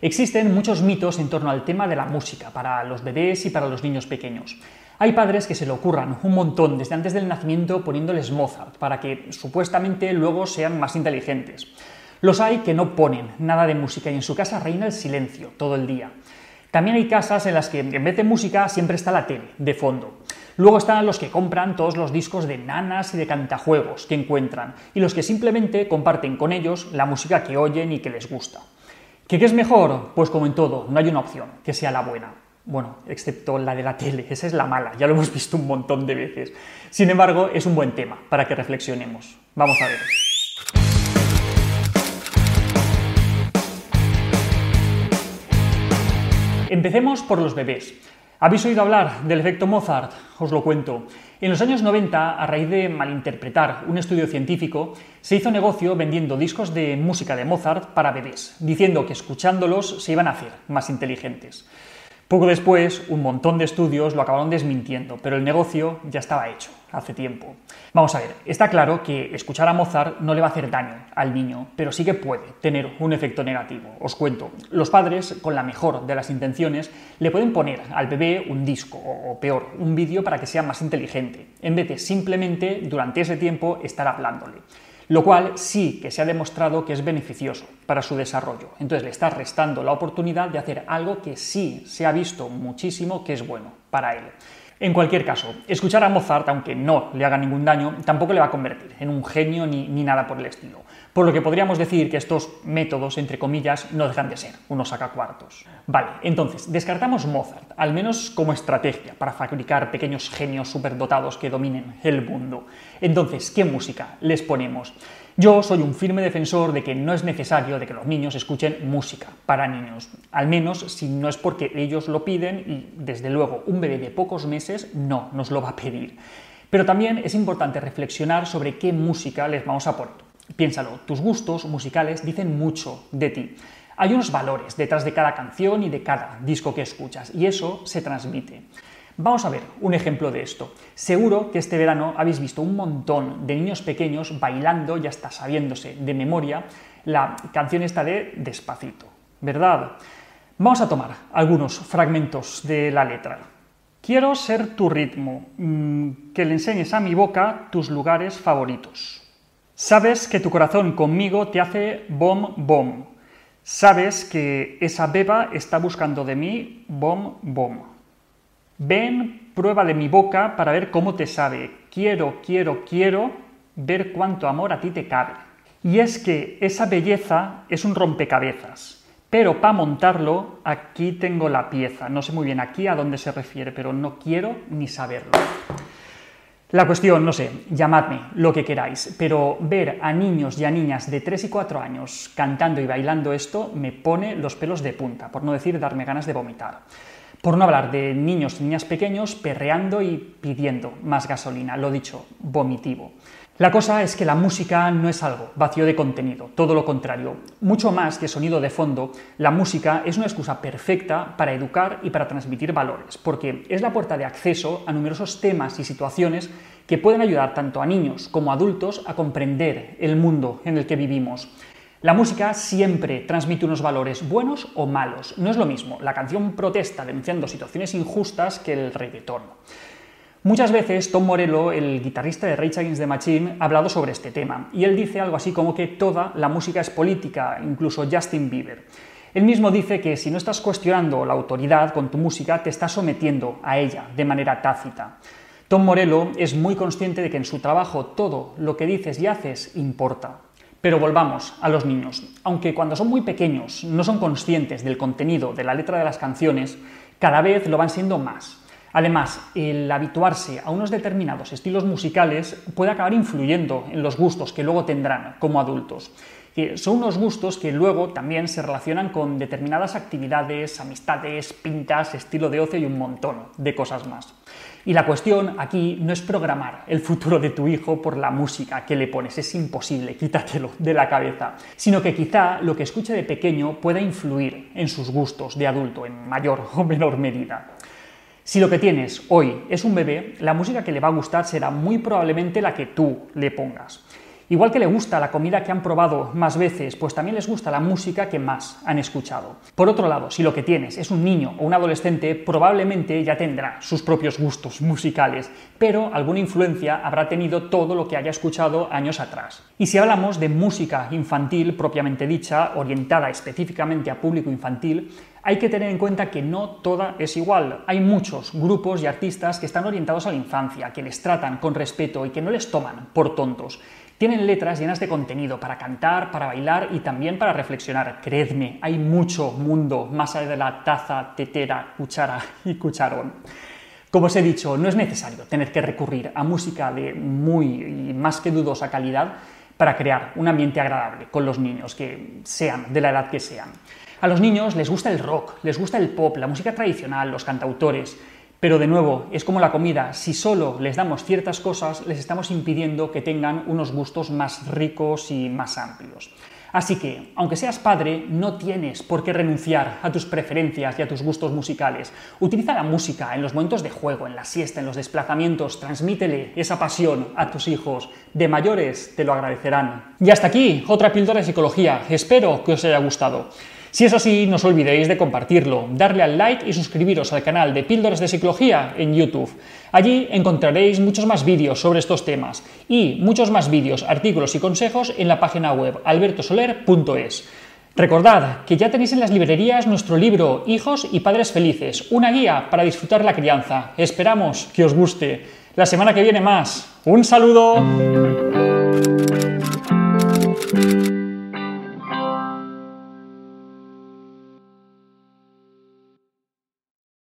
Existen muchos mitos en torno al tema de la música para los bebés y para los niños pequeños. Hay padres que se le ocurran un montón desde antes del nacimiento poniéndoles Mozart para que supuestamente luego sean más inteligentes. Los hay que no ponen nada de música y en su casa reina el silencio todo el día. También hay casas en las que en vez de música siempre está la tele de fondo. Luego están los que compran todos los discos de nanas y de cantajuegos que encuentran y los que simplemente comparten con ellos la música que oyen y que les gusta. ¿Qué, es mejor? Pues como en todo, no hay una opción que sea la buena. Bueno, excepto la de la tele, esa es la mala, ya lo hemos visto un montón de veces. Sin embargo, es un buen tema para que reflexionemos. Vamos a ver. Empecemos por los bebés. ¿Habéis oído hablar del efecto Mozart? Os lo cuento. En los años 90, a raíz de malinterpretar un estudio científico, se hizo negocio vendiendo discos de música de Mozart para bebés, diciendo que escuchándolos se iban a hacer más inteligentes. Poco después, un montón de estudios lo acabaron desmintiendo, pero el negocio ya estaba hecho hace tiempo. Vamos a ver, está claro que escuchar a Mozart no le va a hacer daño al niño, pero sí que puede tener un efecto negativo. Os cuento, los padres, con la mejor de las intenciones, le pueden poner al bebé un disco, o peor, un vídeo para que sea más inteligente, en vez de simplemente durante ese tiempo estar hablándole lo cual sí que se ha demostrado que es beneficioso para su desarrollo. Entonces le está restando la oportunidad de hacer algo que sí se ha visto muchísimo que es bueno para él. En cualquier caso, escuchar a Mozart, aunque no le haga ningún daño, tampoco le va a convertir en un genio ni, nada por el estilo. Por lo que podríamos decir que estos métodos, entre comillas, no dejan de ser unos sacacuartos. Vale, entonces, descartamos Mozart, al menos como estrategia para fabricar pequeños genios superdotados que dominen el mundo. Entonces, ¿qué música les ponemos? Yo soy un firme defensor de que no es necesario de que los niños escuchen música para niños, al menos si no es porque ellos lo piden y desde luego un bebé de pocos meses no nos lo va a pedir. Pero también es importante reflexionar sobre qué música les vamos a poner. Piénsalo, tus gustos musicales dicen mucho de ti. Hay unos valores detrás de cada canción y de cada disco que escuchas y eso se transmite. Vamos a ver un ejemplo de esto. Seguro que este verano habéis visto un montón de niños pequeños bailando y hasta sabiéndose de memoria la canción esta de Despacito, ¿verdad? Vamos a tomar algunos fragmentos de la letra. Quiero ser tu ritmo, mm, que le enseñes a mi boca tus lugares favoritos. Sabes que tu corazón conmigo te hace bom bom. Sabes que esa beba está buscando de mí bom bom. Ven, prueba de mi boca para ver cómo te sabe. Quiero, quiero, quiero ver cuánto amor a ti te cabe. Y es que esa belleza es un rompecabezas. Pero para montarlo, aquí tengo la pieza. No sé muy bien aquí a dónde se refiere, pero no quiero ni saberlo. La cuestión, no sé, llamadme lo que queráis, pero ver a niños y a niñas de 3 y 4 años cantando y bailando esto me pone los pelos de punta, por no decir darme ganas de vomitar. Por no hablar de niños y niñas pequeños perreando y pidiendo más gasolina, lo dicho, vomitivo. La cosa es que la música no es algo vacío de contenido, todo lo contrario. Mucho más que sonido de fondo, la música es una excusa perfecta para educar y para transmitir valores, porque es la puerta de acceso a numerosos temas y situaciones que pueden ayudar tanto a niños como a adultos a comprender el mundo en el que vivimos. La música siempre transmite unos valores buenos o malos. No es lo mismo la canción protesta denunciando situaciones injustas que el reggaetón. Muchas veces Tom Morello, el guitarrista de Rage Against the Machine, ha hablado sobre este tema, y él dice algo así como que toda la música es política, incluso Justin Bieber. Él mismo dice que si no estás cuestionando la autoridad con tu música, te estás sometiendo a ella de manera tácita. Tom Morello es muy consciente de que en su trabajo todo lo que dices y haces importa. Pero volvamos a los niños. Aunque cuando son muy pequeños no son conscientes del contenido de la letra de las canciones, cada vez lo van siendo más. Además, el habituarse a unos determinados estilos musicales puede acabar influyendo en los gustos que luego tendrán como adultos. Que son unos gustos que luego también se relacionan con determinadas actividades, amistades, pintas, estilo de ocio y un montón de cosas más. Y la cuestión aquí no es programar el futuro de tu hijo por la música que le pones, es imposible, quítatelo de la cabeza, sino que quizá lo que escuche de pequeño pueda influir en sus gustos de adulto en mayor o menor medida. Si lo que tienes hoy es un bebé, la música que le va a gustar será muy probablemente la que tú le pongas. Igual que le gusta la comida que han probado más veces, pues también les gusta la música que más han escuchado. Por otro lado, si lo que tienes es un niño o un adolescente, probablemente ya tendrá sus propios gustos musicales, pero alguna influencia habrá tenido todo lo que haya escuchado años atrás. Y si hablamos de música infantil propiamente dicha, orientada específicamente a público infantil, hay que tener en cuenta que no toda es igual. Hay muchos grupos y artistas que están orientados a la infancia, que les tratan con respeto y que no les toman por tontos. Tienen letras llenas de contenido para cantar, para bailar y también para reflexionar. Creedme, hay mucho mundo más allá de la taza, tetera, cuchara y cucharón. Como os he dicho, no es necesario tener que recurrir a música de muy y más que dudosa calidad para crear un ambiente agradable con los niños, que sean de la edad que sean. A los niños les gusta el rock, les gusta el pop, la música tradicional, los cantautores. Pero de nuevo, es como la comida, si solo les damos ciertas cosas, les estamos impidiendo que tengan unos gustos más ricos y más amplios. Así que, aunque seas padre, no tienes por qué renunciar a tus preferencias y a tus gustos musicales. Utiliza la música en los momentos de juego, en la siesta, en los desplazamientos, transmítele esa pasión a tus hijos. De mayores te lo agradecerán. Y hasta aquí, otra píldora de psicología. Espero que os haya gustado. Si es así, no os olvidéis de compartirlo, darle al like y suscribiros al canal de Píldoras de Psicología en YouTube. Allí encontraréis muchos más vídeos sobre estos temas y muchos más vídeos, artículos y consejos en la página web albertosoler.es. Recordad que ya tenéis en las librerías nuestro libro Hijos y Padres Felices, una guía para disfrutar la crianza. Esperamos que os guste. La semana que viene más. Un saludo.